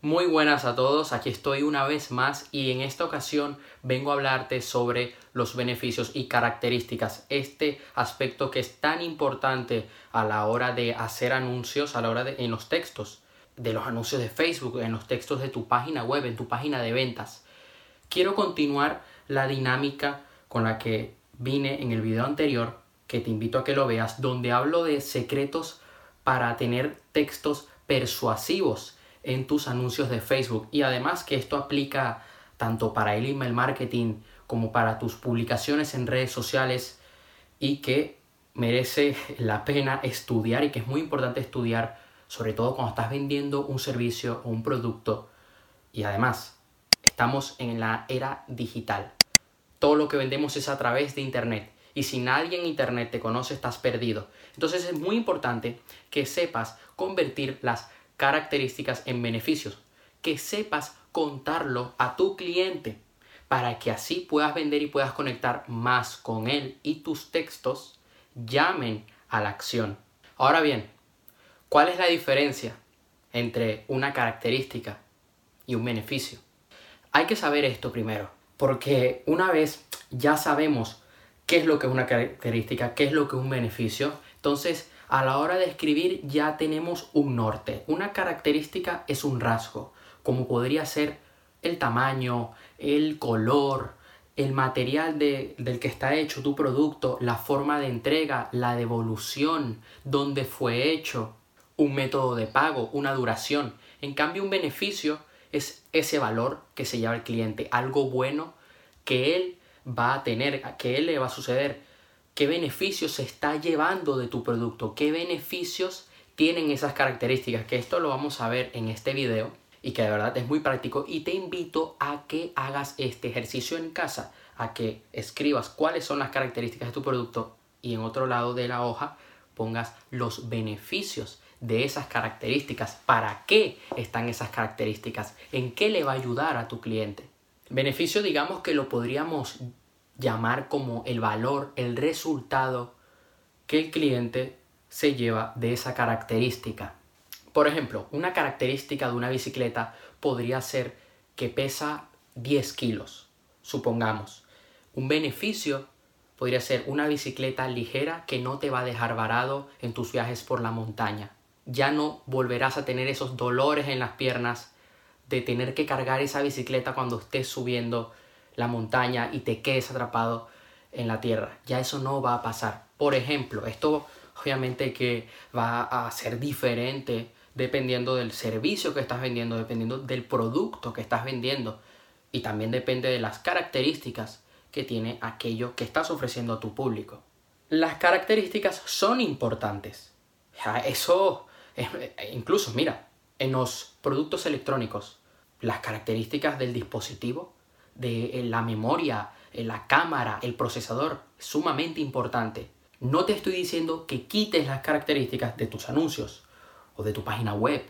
Muy buenas a todos, aquí estoy una vez más y en esta ocasión vengo a hablarte sobre los beneficios y características, este aspecto que es tan importante a la hora de hacer anuncios, a la hora de en los textos, de los anuncios de Facebook, en los textos de tu página web, en tu página de ventas. Quiero continuar la dinámica con la que vine en el video anterior, que te invito a que lo veas, donde hablo de secretos para tener textos persuasivos en tus anuncios de Facebook. Y además que esto aplica tanto para el email marketing como para tus publicaciones en redes sociales y que merece la pena estudiar y que es muy importante estudiar, sobre todo cuando estás vendiendo un servicio o un producto. Y además, estamos en la era digital. Todo lo que vendemos es a través de Internet. Y si nadie en Internet te conoce, estás perdido. Entonces es muy importante que sepas convertir las características en beneficios, que sepas contarlo a tu cliente para que así puedas vender y puedas conectar más con él y tus textos llamen a la acción. Ahora bien, ¿cuál es la diferencia entre una característica y un beneficio? Hay que saber esto primero, porque una vez ya sabemos qué es lo que es una característica, qué es lo que es un beneficio, entonces a la hora de escribir ya tenemos un norte. Una característica es un rasgo, como podría ser el tamaño, el color, el material del que está hecho tu producto, la forma de entrega, la devolución, dónde fue hecho, un método de pago, una duración. En cambio, un beneficio es ese valor que se lleva el cliente, algo bueno que él va a tener, que él le va a suceder qué beneficios se está llevando de tu producto, qué beneficios tienen esas características, que esto lo vamos a ver en este video y que de verdad es muy práctico. Y te invito a que hagas este ejercicio en casa, a que escribas cuáles son las características de tu producto y en otro lado de la hoja pongas los beneficios de esas características, para qué están esas características, en qué le va a ayudar a tu cliente. Beneficio digamos que lo podríamos llamar como el valor, el resultado que el cliente se lleva de esa característica. Por ejemplo, una característica de una bicicleta podría ser que pesa 10 kilos, supongamos. Un beneficio podría ser una bicicleta ligera que no te va a dejar varado en tus viajes por la montaña. Ya no volverás a tener esos dolores en las piernas de tener que cargar esa bicicleta cuando estés subiendo la montaña y te quedes atrapado en la tierra. Ya eso no va a pasar. Por ejemplo, esto obviamente que va a ser diferente dependiendo del servicio que estás vendiendo, dependiendo del producto que estás vendiendo y también depende de las características que tiene aquello que estás ofreciendo a tu público. Las características son importantes. Eso, incluso, mira, en los productos electrónicos, las características del dispositivo de la memoria, la cámara, el procesador, sumamente importante. No te estoy diciendo que quites las características de tus anuncios o de tu página web.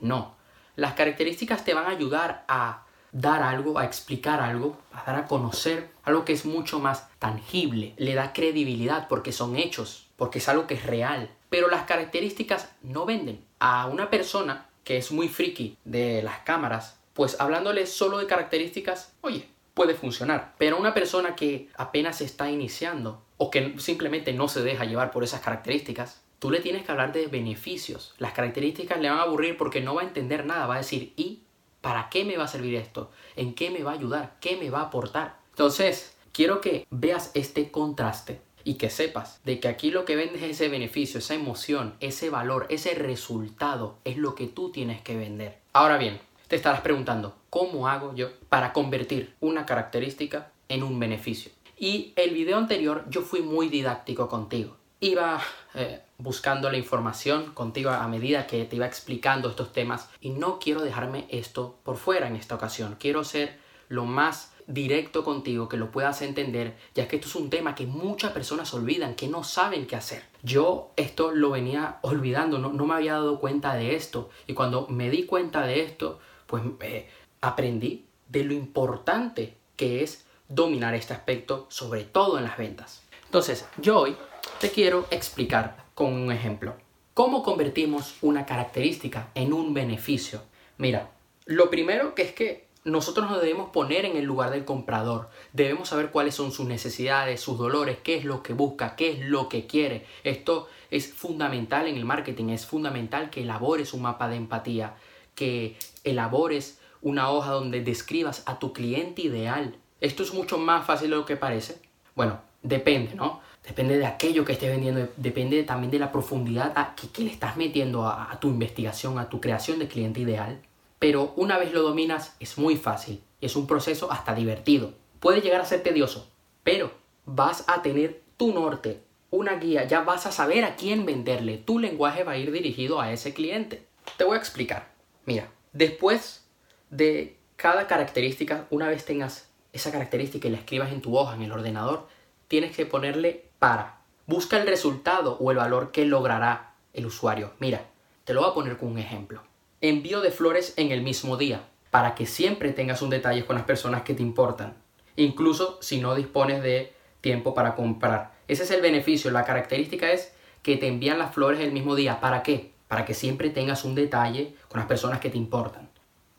No. Las características te van a ayudar a dar algo, a explicar algo, a dar a conocer algo que es mucho más tangible. Le da credibilidad porque son hechos, porque es algo que es real. Pero las características no venden. A una persona que es muy friki de las cámaras, pues hablándole solo de características, oye, puede funcionar. Pero una persona que apenas está iniciando o que simplemente no se deja llevar por esas características, tú le tienes que hablar de beneficios. Las características le van a aburrir porque no va a entender nada, va a decir, ¿y para qué me va a servir esto? ¿En qué me va a ayudar? ¿Qué me va a aportar? Entonces, quiero que veas este contraste y que sepas de que aquí lo que vendes es ese beneficio, esa emoción, ese valor, ese resultado es lo que tú tienes que vender. Ahora bien, te estarás preguntando, ¿cómo hago yo para convertir una característica en un beneficio? Y el video anterior yo fui muy didáctico contigo. Iba eh, buscando la información contigo a medida que te iba explicando estos temas y no quiero dejarme esto por fuera en esta ocasión. Quiero ser lo más directo contigo, que lo puedas entender, ya que esto es un tema que muchas personas olvidan, que no saben qué hacer. Yo esto lo venía olvidando, no, no me había dado cuenta de esto y cuando me di cuenta de esto, pues eh, aprendí de lo importante que es dominar este aspecto, sobre todo en las ventas. Entonces, yo hoy te quiero explicar con un ejemplo cómo convertimos una característica en un beneficio. Mira, Lo primero que es que nosotros nos debemos poner en el lugar del comprador. Debemos saber cuáles son sus necesidades, sus dolores, qué es lo que busca, qué es lo que quiere. Esto es fundamental en el marketing, es fundamental que elabores un mapa de empatía, que elabores una hoja donde describas a tu cliente ideal. Esto es mucho más fácil de lo que parece. Bueno, depende, ¿no? Depende de aquello que estés vendiendo, depende también de la profundidad a que, le estás metiendo a, a tu investigación, a tu creación de cliente ideal. Pero una vez lo dominas es muy fácil, es un proceso hasta divertido. Puede llegar a ser tedioso, pero vas a tener tu norte, una guía, ya vas a saber a quién venderle. Tu lenguaje va a ir dirigido a ese cliente. Te voy a explicar. Mira, después de cada característica, una vez tengas esa característica y la escribas en tu hoja, en el ordenador, tienes que ponerle para. Busca el resultado o el valor que logrará el usuario. Mira, te lo voy a poner con un ejemplo. Envío de flores en el mismo día, para que siempre tengas un detalle con las personas que te importan, incluso si no dispones de tiempo para comprar. Ese es el beneficio, la característica es que te envían las flores el mismo día. ¿Para qué? Para que siempre tengas un detalle con las personas que te importan.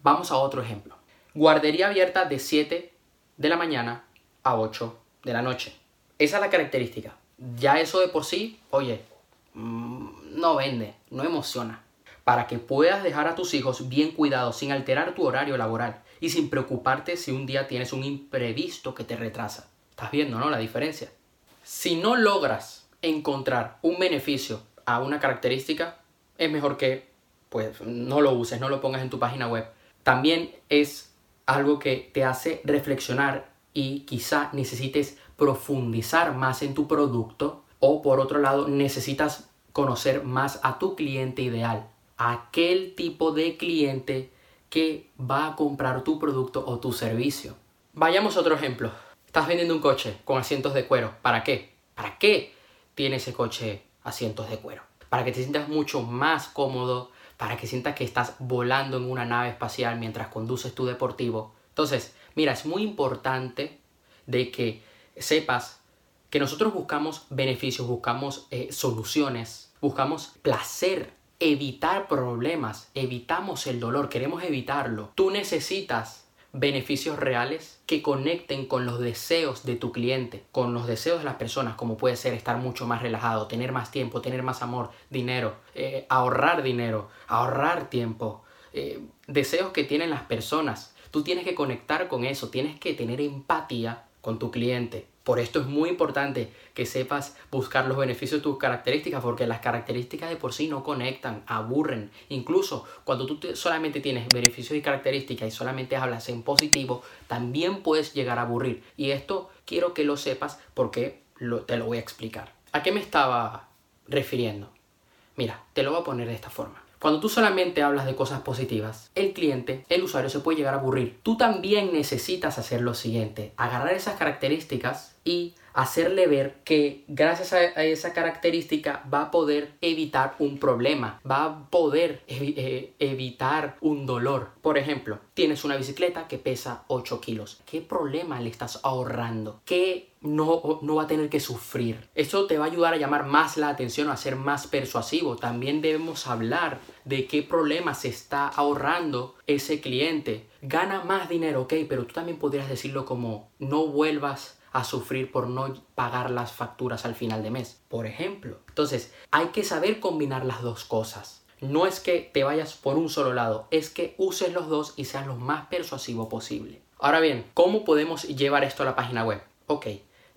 Vamos a otro ejemplo. Guardería abierta de 7 de la mañana a 8 de la noche. Esa es la característica. Ya eso de por sí, oye, mm, no vende, no emociona. Para que puedas dejar a tus hijos bien cuidados sin alterar tu horario laboral y sin preocuparte si un día tienes un imprevisto que te retrasa. Estás viendo, ¿no? La diferencia. Si no logras encontrar un beneficio a una característica, es mejor que pues no lo uses, no lo pongas en tu página web. También es algo que te hace reflexionar y quizá necesites profundizar más en tu producto o por otro lado necesitas conocer más a tu cliente ideal, aquel tipo de cliente que va a comprar tu producto o tu servicio. Vayamos a otro ejemplo. Estás vendiendo un coche con asientos de cuero. ¿Para qué? ¿Para qué tiene ese coche asientos de cuero? Para que te sientas mucho más cómodo, para que sientas que estás volando en una nave espacial mientras conduces tu deportivo. Entonces, mira, es muy importante de que sepas que nosotros buscamos beneficios, buscamos eh, soluciones, buscamos placer, evitar problemas, evitamos el dolor, queremos evitarlo. Tú necesitas beneficios reales que conecten con los deseos de tu cliente, con los deseos de las personas, como puede ser estar mucho más relajado, tener más tiempo, tener más amor, dinero, eh, ahorrar dinero, ahorrar tiempo, eh, deseos que tienen las personas. Tú tienes que conectar con eso, tienes que tener empatía con tu cliente. Por esto es muy importante que sepas buscar los beneficios de tus características, porque las características de por sí no conectan, aburren. Incluso cuando tú solamente tienes beneficios y características y solamente hablas en positivo, también puedes llegar a aburrir. Y esto quiero que lo sepas porque te lo voy a explicar. ¿A qué me estaba refiriendo? Mira, te lo voy a poner de esta forma. Cuando tú solamente hablas de cosas positivas, el cliente, el usuario se puede llegar a aburrir. Tú también necesitas hacer lo siguiente, agarrar esas características y hacerle ver que gracias a, esa característica va a poder evitar un problema, va a poder eh, evitar un dolor. Por ejemplo, tienes una bicicleta que pesa 8 kilos. ¿Qué problema le estás ahorrando? ¿Qué no, no va a tener que sufrir? Eso te va a ayudar a llamar más la atención, a ser más persuasivo. También debemos hablar de qué problema se está ahorrando ese cliente. Gana más dinero, ok, pero tú también podrías decirlo como no vuelvas a sufrir por no pagar las facturas al final de mes, por ejemplo. Entonces, hay que saber combinar las dos cosas. No es que te vayas por un solo lado, es que uses los dos y seas lo más persuasivo posible. Ahora bien, ¿cómo podemos llevar esto a la página web? Ok,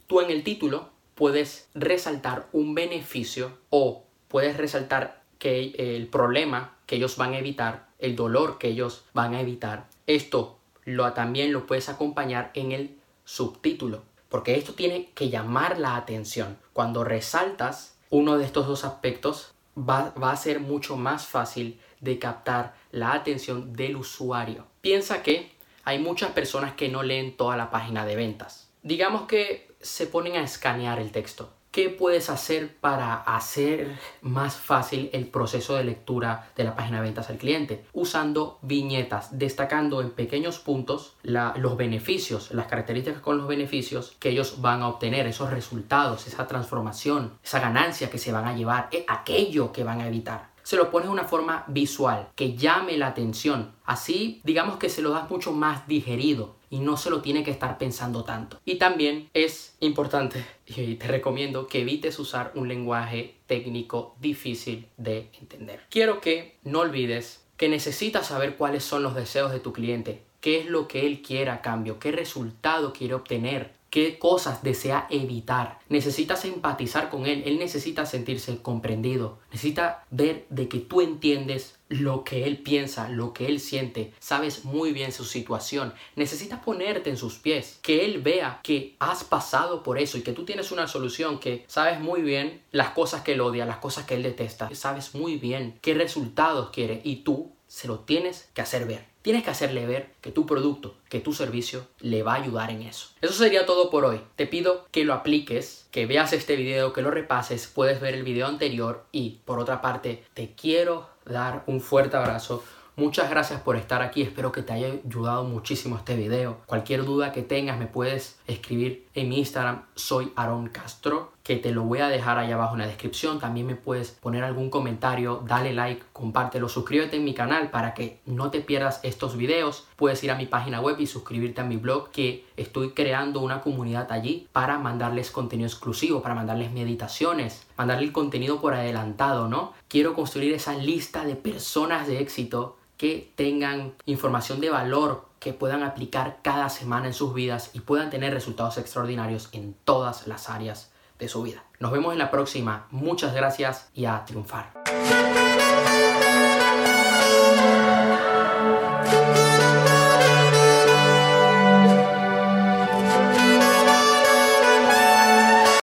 tú en el título puedes resaltar un beneficio o puedes resaltar que el problema que ellos van a evitar, el dolor que ellos van a evitar. Esto lo, también lo puedes acompañar en el subtítulo porque esto tiene que llamar la atención. Cuando resaltas uno de estos dos aspectos, va, a ser mucho más fácil de captar la atención del usuario. Piensa que hay muchas personas que no leen toda la página de ventas. Digamos que se ponen a escanear el texto. ¿Qué puedes hacer para hacer más fácil el proceso de lectura de la página de ventas al cliente? Usando viñetas, destacando en pequeños puntos los beneficios, las características con los beneficios que ellos van a obtener, esos resultados, esa transformación, esa ganancia que se van a llevar, eh, aquello que van a evitar. Se lo pones de una forma visual, que llame la atención. Así, digamos que se lo das mucho más digerido y no se lo tiene que estar pensando tanto. Y también es importante y te recomiendo que evites usar un lenguaje técnico difícil de entender. Quiero que no olvides que necesitas saber cuáles son los deseos de tu cliente, qué es lo que él quiere a cambio, qué resultado quiere obtener, qué cosas desea evitar. Necesitas empatizar con él, él necesita sentirse comprendido, necesita ver de que tú entiendes lo que él piensa, lo que él siente, sabes muy bien su situación, necesitas ponerte en sus pies, que él vea que has pasado por eso y que tú tienes una solución, que sabes muy bien las cosas que él odia, las cosas que él detesta, sabes muy bien qué resultados quiere y tú se lo tienes que hacer ver. Tienes que hacerle ver que tu producto, que tu servicio le va a ayudar en eso. Eso sería todo por hoy. Te pido que lo apliques, que veas este video, que lo repases, puedes ver el video anterior y por otra parte te quiero dar un fuerte abrazo Muchas gracias por estar aquí, espero que te haya ayudado muchísimo este video. Cualquier duda que tengas me puedes escribir en mi Instagram, soy Aaron Castro, que te lo voy a dejar ahí abajo en la descripción. También me puedes poner algún comentario, dale like, compártelo, suscríbete en mi canal para que no te pierdas estos videos. Puedes ir a mi página web y suscribirte a mi blog que estoy creando una comunidad allí para mandarles contenido exclusivo, para mandarles meditaciones, mandarle el contenido por adelantado, ¿no? Quiero construir esa lista de personas de éxito que tengan información de valor que puedan aplicar cada semana en sus vidas y puedan tener resultados extraordinarios en todas las áreas de su vida. Nos vemos en la próxima. Muchas gracias y a triunfar.